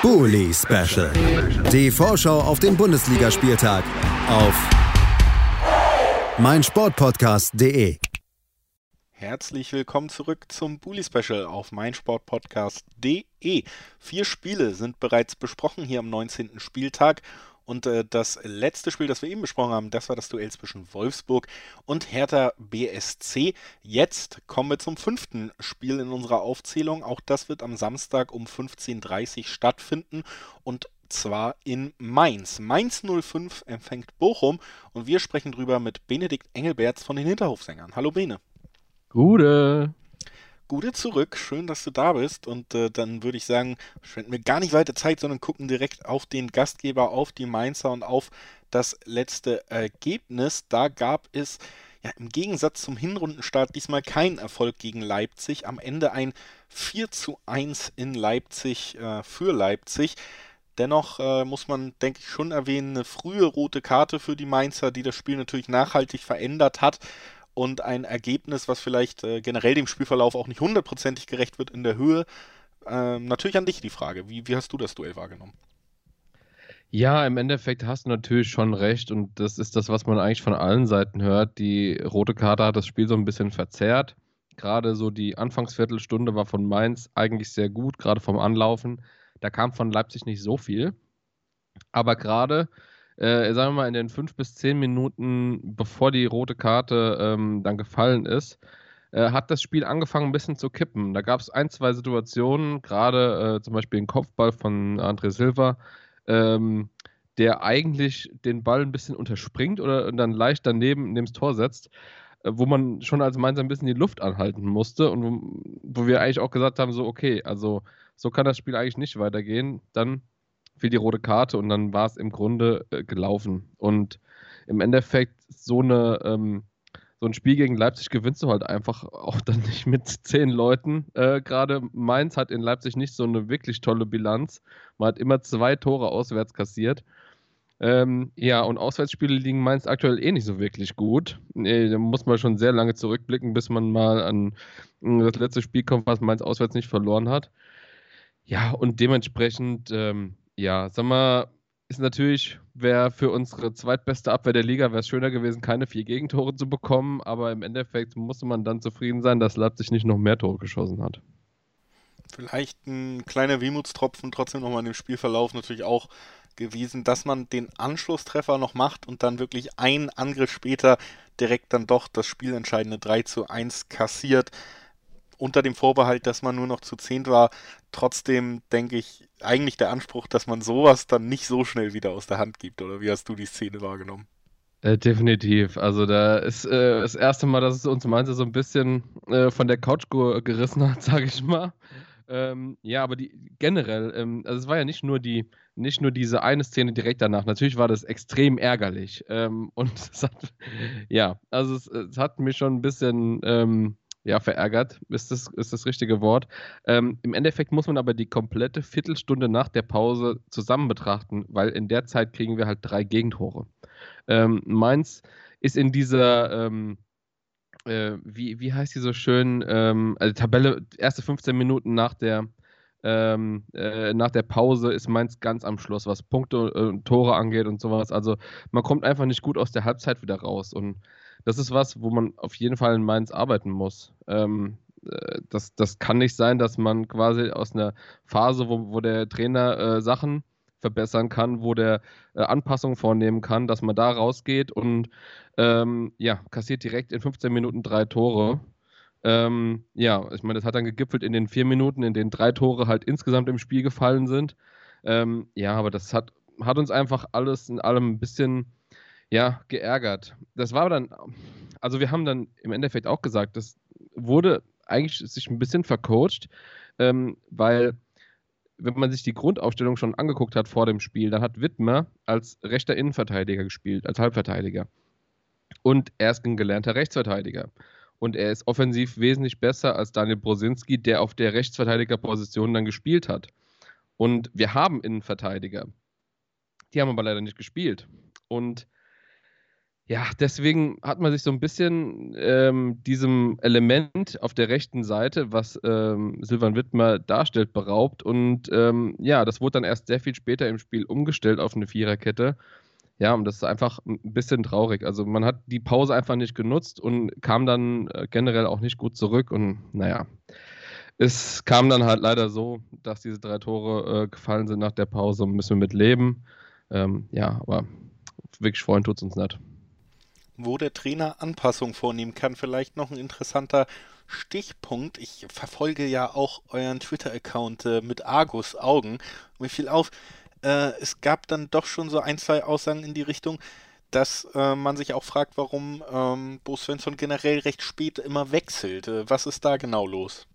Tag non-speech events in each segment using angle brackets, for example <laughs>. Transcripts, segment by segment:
Bully Special. Die Vorschau auf den Bundesligaspieltag auf meinsportpodcast.de. Herzlich willkommen zurück zum Bully Special auf meinsportpodcast.de. Vier Spiele sind bereits besprochen hier am 19. Spieltag und äh, das letzte Spiel, das wir eben besprochen haben, das war das Duell zwischen Wolfsburg und Hertha BSC. Jetzt kommen wir zum fünften Spiel in unserer Aufzählung. Auch das wird am Samstag um 15.30 Uhr stattfinden und zwar in Mainz. Mainz 05 empfängt Bochum und wir sprechen drüber mit Benedikt Engelberts von den Hinterhofsängern. Hallo Bene. Gute. Gute zurück, schön, dass du da bist. Und äh, dann würde ich sagen, verschwenden wir gar nicht weiter Zeit, sondern gucken direkt auf den Gastgeber, auf die Mainzer und auf das letzte Ergebnis. Da gab es ja im Gegensatz zum Hinrundenstart diesmal keinen Erfolg gegen Leipzig. Am Ende ein 4 zu 1 in Leipzig äh, für Leipzig. Dennoch äh, muss man, denke ich, schon erwähnen, eine frühe rote Karte für die Mainzer, die das Spiel natürlich nachhaltig verändert hat und ein Ergebnis, was vielleicht äh, generell dem Spielverlauf auch nicht hundertprozentig gerecht wird in der Höhe. Ähm, natürlich an dich die Frage. Wie, wie hast du das Duell wahrgenommen? Ja, im Endeffekt hast du natürlich schon recht und das ist das, was man eigentlich von allen Seiten hört. Die rote Karte hat das Spiel so ein bisschen verzerrt. Gerade so die Anfangsviertelstunde war von Mainz eigentlich sehr gut, gerade vom Anlaufen. Da kam von Leipzig nicht so viel. Aber gerade äh, sagen wir mal, in den fünf bis zehn Minuten, bevor die rote Karte ähm, dann gefallen ist, äh, hat das Spiel angefangen ein bisschen zu kippen. Da gab es ein, zwei Situationen, gerade äh, zum Beispiel den Kopfball von André Silva, ähm, der eigentlich den Ball ein bisschen unterspringt oder dann leicht daneben neben das Tor setzt, äh, wo man schon als Mainz ein bisschen die Luft anhalten musste und wo, wo wir eigentlich auch gesagt haben, so okay, also so kann das Spiel eigentlich nicht weitergehen. Dann fiel die rote Karte und dann war es im Grunde äh, gelaufen. Und im Endeffekt so eine ähm, so ein Spiel gegen Leipzig gewinnst du halt einfach auch dann nicht mit zehn Leuten. Äh, Gerade Mainz hat in Leipzig nicht so eine wirklich tolle Bilanz. Man hat immer zwei Tore auswärts kassiert. Ähm, ja, und Auswärtsspiele liegen Mainz aktuell eh nicht so wirklich gut. Äh, da muss man schon sehr lange zurückblicken, bis man mal an das letzte Spiel kommt, was Mainz auswärts nicht verloren hat. Ja, und dementsprechend ähm, ja, sag mal, ist natürlich, wäre für unsere zweitbeste Abwehr der Liga, wäre es schöner gewesen, keine vier Gegentore zu bekommen, aber im Endeffekt musste man dann zufrieden sein, dass Leipzig nicht noch mehr Tore geschossen hat. Vielleicht ein kleiner Wehmutstropfen trotzdem nochmal in dem Spielverlauf natürlich auch gewesen, dass man den Anschlusstreffer noch macht und dann wirklich einen Angriff später direkt dann doch das spielentscheidende 3 zu 1 kassiert unter dem Vorbehalt, dass man nur noch zu zehnt war, trotzdem denke ich, eigentlich der Anspruch, dass man sowas dann nicht so schnell wieder aus der Hand gibt. Oder wie hast du die Szene wahrgenommen? Äh, definitiv. Also da ist äh, das erste Mal, dass es uns Mainz so ein bisschen äh, von der Couch gerissen hat, <laughs> sage ich mal. Ähm, ja, aber die generell, ähm, also es war ja nicht nur die, nicht nur diese eine Szene direkt danach. Natürlich war das extrem ärgerlich. Ähm, und <laughs> es hat, ja, also es, es, hat mich schon ein bisschen ähm, ja, verärgert ist das, ist das richtige Wort. Ähm, Im Endeffekt muss man aber die komplette Viertelstunde nach der Pause zusammen betrachten, weil in der Zeit kriegen wir halt drei Gegentore. Ähm, Mainz ist in dieser, ähm, äh, wie, wie heißt die so schön, ähm, also Tabelle, erste 15 Minuten nach der, ähm, äh, nach der Pause ist Mainz ganz am Schluss, was Punkte und äh, Tore angeht und sowas. Also man kommt einfach nicht gut aus der Halbzeit wieder raus. Und das ist was, wo man auf jeden Fall in Mainz arbeiten muss. Ähm, äh, das, das kann nicht sein, dass man quasi aus einer Phase, wo, wo der Trainer äh, Sachen verbessern kann, wo der äh, Anpassungen vornehmen kann, dass man da rausgeht und ähm, ja, kassiert direkt in 15 Minuten drei Tore. Ähm, ja, ich meine, das hat dann gegipfelt in den vier Minuten, in denen drei Tore halt insgesamt im Spiel gefallen sind. Ähm, ja, aber das hat, hat uns einfach alles in allem ein bisschen ja, geärgert. Das war dann, also wir haben dann im Endeffekt auch gesagt, das wurde eigentlich sich ein bisschen vercoacht, ähm, weil wenn man sich die Grundaufstellung schon angeguckt hat vor dem Spiel, dann hat Wittmer als rechter Innenverteidiger gespielt, als Halbverteidiger. Und er ist ein gelernter Rechtsverteidiger. Und er ist offensiv wesentlich besser als Daniel Brosinski, der auf der Rechtsverteidigerposition dann gespielt hat. Und wir haben Innenverteidiger. Die haben aber leider nicht gespielt. Und ja, deswegen hat man sich so ein bisschen ähm, diesem Element auf der rechten Seite, was ähm, Silvan Wittmer darstellt, beraubt. Und ähm, ja, das wurde dann erst sehr viel später im Spiel umgestellt auf eine Viererkette. Ja, und das ist einfach ein bisschen traurig. Also man hat die Pause einfach nicht genutzt und kam dann äh, generell auch nicht gut zurück. Und naja, es kam dann halt leider so, dass diese drei Tore äh, gefallen sind nach der Pause. Müssen wir mit leben. Ähm, ja, aber wirklich freuen tut es uns nicht wo der Trainer Anpassungen vornehmen kann. Vielleicht noch ein interessanter Stichpunkt. Ich verfolge ja auch euren Twitter-Account äh, mit Argus Augen. Mir fiel auf, äh, es gab dann doch schon so ein, zwei Aussagen in die Richtung, dass äh, man sich auch fragt, warum ähm, Bo Svensson generell recht spät immer wechselt. Äh, was ist da genau los?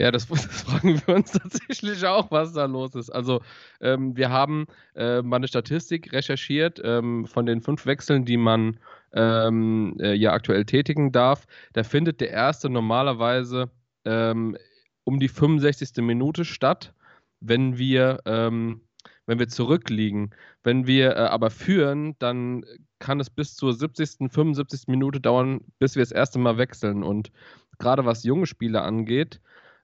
Ja, das, <laughs> das, fragen wir uns tatsächlich auch, was da los ist. Also, ähm, wir haben äh, mal eine Statistik recherchiert ähm, von den fünf Wechseln, die man ähm, äh, ja aktuell tätigen darf. Da findet der erste normalerweise ähm, um die 65. Minute statt, wenn wir, ähm, wenn wir zurückliegen. Wenn wir äh, aber führen, dann kann es bis zur 70., 75. Minute dauern, bis wir das erste Mal wechseln. Und gerade was junge Spieler angeht,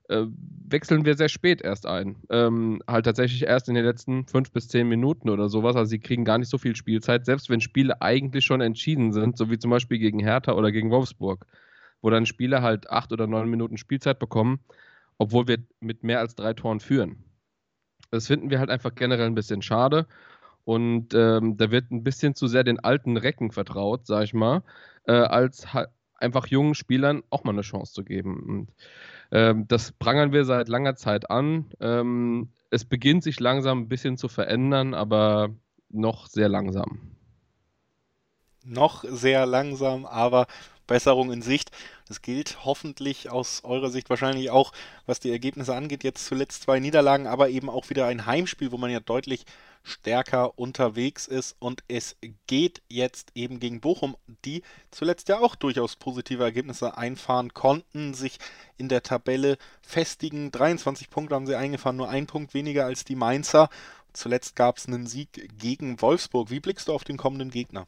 äh, wechseln wir sehr spät erst ein. Ähm, halt tatsächlich erst in den letzten fünf bis zehn Minuten oder sowas. Also sie kriegen gar nicht so viel Spielzeit, selbst wenn Spiele eigentlich schon entschieden sind, so wie zum Beispiel gegen Hertha oder gegen Wolfsburg, wo dann Spieler halt acht oder neun Minuten Spielzeit bekommen, obwohl wir mit mehr als drei Toren führen. Das finden wir halt einfach generell ein bisschen schade. Und ähm, da wird ein bisschen zu sehr den alten Recken vertraut, sag ich mal, äh, als einfach jungen Spielern auch mal eine Chance zu geben. Und ähm, das prangern wir seit langer Zeit an. Ähm, es beginnt sich langsam ein bisschen zu verändern, aber noch sehr langsam. Noch sehr langsam, aber Besserung in Sicht. Das gilt hoffentlich aus eurer Sicht wahrscheinlich auch, was die Ergebnisse angeht. Jetzt zuletzt zwei Niederlagen, aber eben auch wieder ein Heimspiel, wo man ja deutlich stärker unterwegs ist. Und es geht jetzt eben gegen Bochum, die zuletzt ja auch durchaus positive Ergebnisse einfahren konnten, sich in der Tabelle festigen. 23 Punkte haben sie eingefahren, nur ein Punkt weniger als die Mainzer. Zuletzt gab es einen Sieg gegen Wolfsburg. Wie blickst du auf den kommenden Gegner?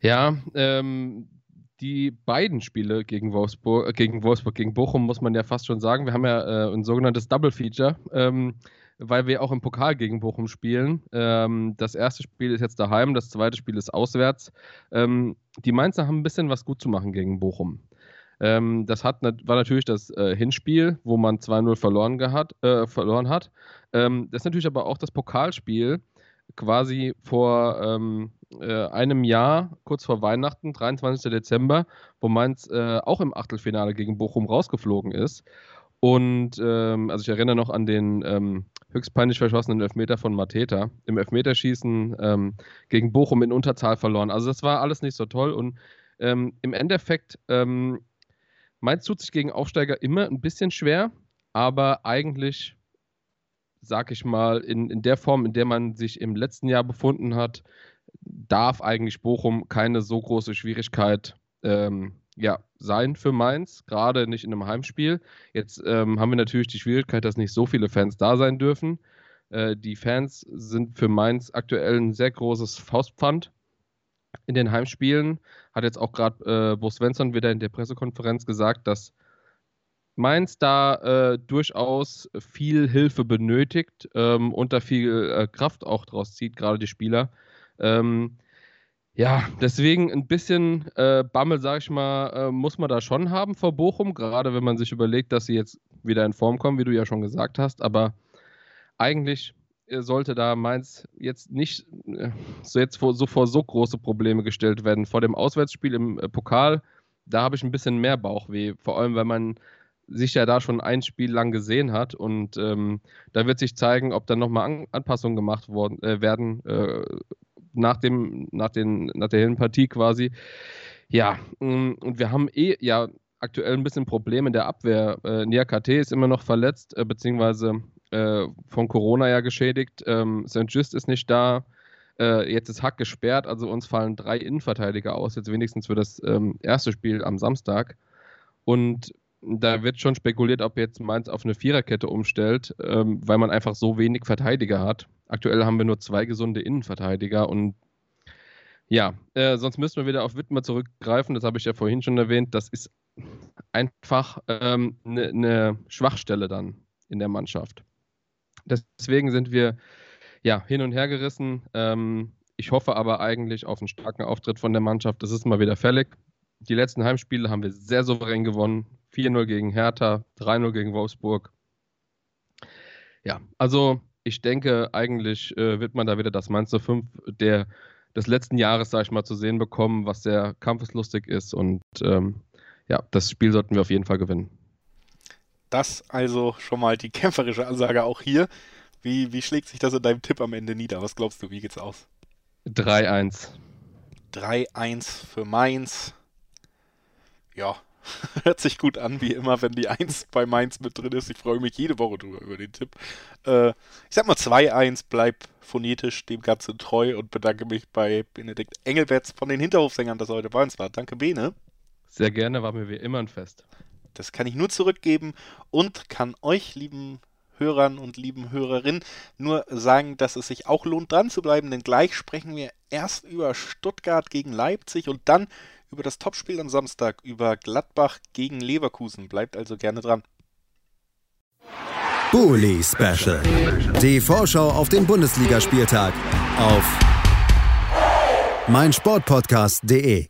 Ja, ähm, die beiden Spiele gegen Wolfsburg, äh, gegen Wolfsburg, gegen Bochum, muss man ja fast schon sagen. Wir haben ja äh, ein sogenanntes Double Feature. Ähm, weil wir auch im Pokal gegen Bochum spielen. Ähm, das erste Spiel ist jetzt daheim, das zweite Spiel ist auswärts. Ähm, die Mainzer haben ein bisschen was gut zu machen gegen Bochum. Ähm, das hat, war natürlich das äh, Hinspiel, wo man 2-0 verloren, äh, verloren hat. Ähm, das ist natürlich aber auch das Pokalspiel, quasi vor ähm, äh, einem Jahr, kurz vor Weihnachten, 23. Dezember, wo Mainz äh, auch im Achtelfinale gegen Bochum rausgeflogen ist. Und ähm, also ich erinnere noch an den ähm, höchst peinlich verschossenen Elfmeter von Mateta. Im Elfmeterschießen ähm, gegen Bochum in Unterzahl verloren. Also das war alles nicht so toll. Und ähm, im Endeffekt, ähm, Mainz tut sich gegen Aufsteiger immer ein bisschen schwer, aber eigentlich, sag ich mal, in, in der Form, in der man sich im letzten Jahr befunden hat, darf eigentlich Bochum keine so große Schwierigkeit ähm, ja, sein für Mainz, gerade nicht in einem Heimspiel. Jetzt ähm, haben wir natürlich die Schwierigkeit, dass nicht so viele Fans da sein dürfen. Äh, die Fans sind für Mainz aktuell ein sehr großes Faustpfand in den Heimspielen. Hat jetzt auch gerade äh, Bo Svensson wieder in der Pressekonferenz gesagt, dass Mainz da äh, durchaus viel Hilfe benötigt ähm, und da viel äh, Kraft auch draus zieht, gerade die Spieler. Ähm, ja, deswegen ein bisschen äh, Bammel, sag ich mal, äh, muss man da schon haben vor Bochum, gerade wenn man sich überlegt, dass sie jetzt wieder in Form kommen, wie du ja schon gesagt hast. Aber eigentlich äh, sollte da Mainz jetzt nicht äh, so jetzt vor so, vor so große Probleme gestellt werden. Vor dem Auswärtsspiel im äh, Pokal, da habe ich ein bisschen mehr Bauchweh, vor allem weil man sich ja da schon ein Spiel lang gesehen hat und ähm, da wird sich zeigen, ob dann nochmal An Anpassungen gemacht worden, äh, werden nach, dem, nach, den, nach der Hinpartie quasi. Ja, mm, und wir haben eh ja aktuell ein bisschen Probleme in der Abwehr. Äh, Nia KT ist immer noch verletzt, äh, beziehungsweise äh, von Corona ja geschädigt. Ähm, St. Just ist nicht da. Äh, jetzt ist Hack gesperrt, also uns fallen drei Innenverteidiger aus, jetzt wenigstens für das ähm, erste Spiel am Samstag. Und da wird schon spekuliert, ob jetzt Mainz auf eine Viererkette umstellt, ähm, weil man einfach so wenig Verteidiger hat. Aktuell haben wir nur zwei gesunde Innenverteidiger und Ja, äh, sonst müssen wir wieder auf Wittmer zurückgreifen. Das habe ich ja vorhin schon erwähnt. Das ist einfach eine ähm, ne, ne Schwachstelle dann in der Mannschaft. Deswegen sind wir ja hin und her gerissen. Ähm, ich hoffe aber eigentlich auf einen starken Auftritt von der Mannschaft. Das ist mal wieder fällig. Die letzten Heimspiele haben wir sehr souverän gewonnen. 4-0 gegen Hertha, 3-0 gegen Wolfsburg. Ja, also ich denke, eigentlich äh, wird man da wieder das Mainz 5 der, des letzten Jahres, sag ich mal, zu sehen bekommen, was sehr kampfeslustig ist. Und ähm, ja, das Spiel sollten wir auf jeden Fall gewinnen. Das also schon mal die kämpferische Ansage auch hier. Wie, wie schlägt sich das in deinem Tipp am Ende nieder? Was glaubst du, wie geht's aus? 3-1. 3-1 für Mainz. Ja, <laughs> hört sich gut an, wie immer, wenn die 1 bei Mainz mit drin ist. Ich freue mich jede Woche drüber über den Tipp. Äh, ich sag mal 2-1, bleib phonetisch dem Ganzen treu und bedanke mich bei Benedikt Engelberts von den Hinterhofsängern, dass er heute bei uns war. Danke, Bene. Sehr gerne, war mir wie immer ein Fest. Das kann ich nur zurückgeben und kann euch, lieben Hörern und lieben Hörerinnen, nur sagen, dass es sich auch lohnt, dran zu bleiben, denn gleich sprechen wir erst über Stuttgart gegen Leipzig und dann über das Topspiel am Samstag, über Gladbach gegen Leverkusen. Bleibt also gerne dran. Bully Special. Die Vorschau auf den Bundesligaspieltag auf meinsportpodcast.de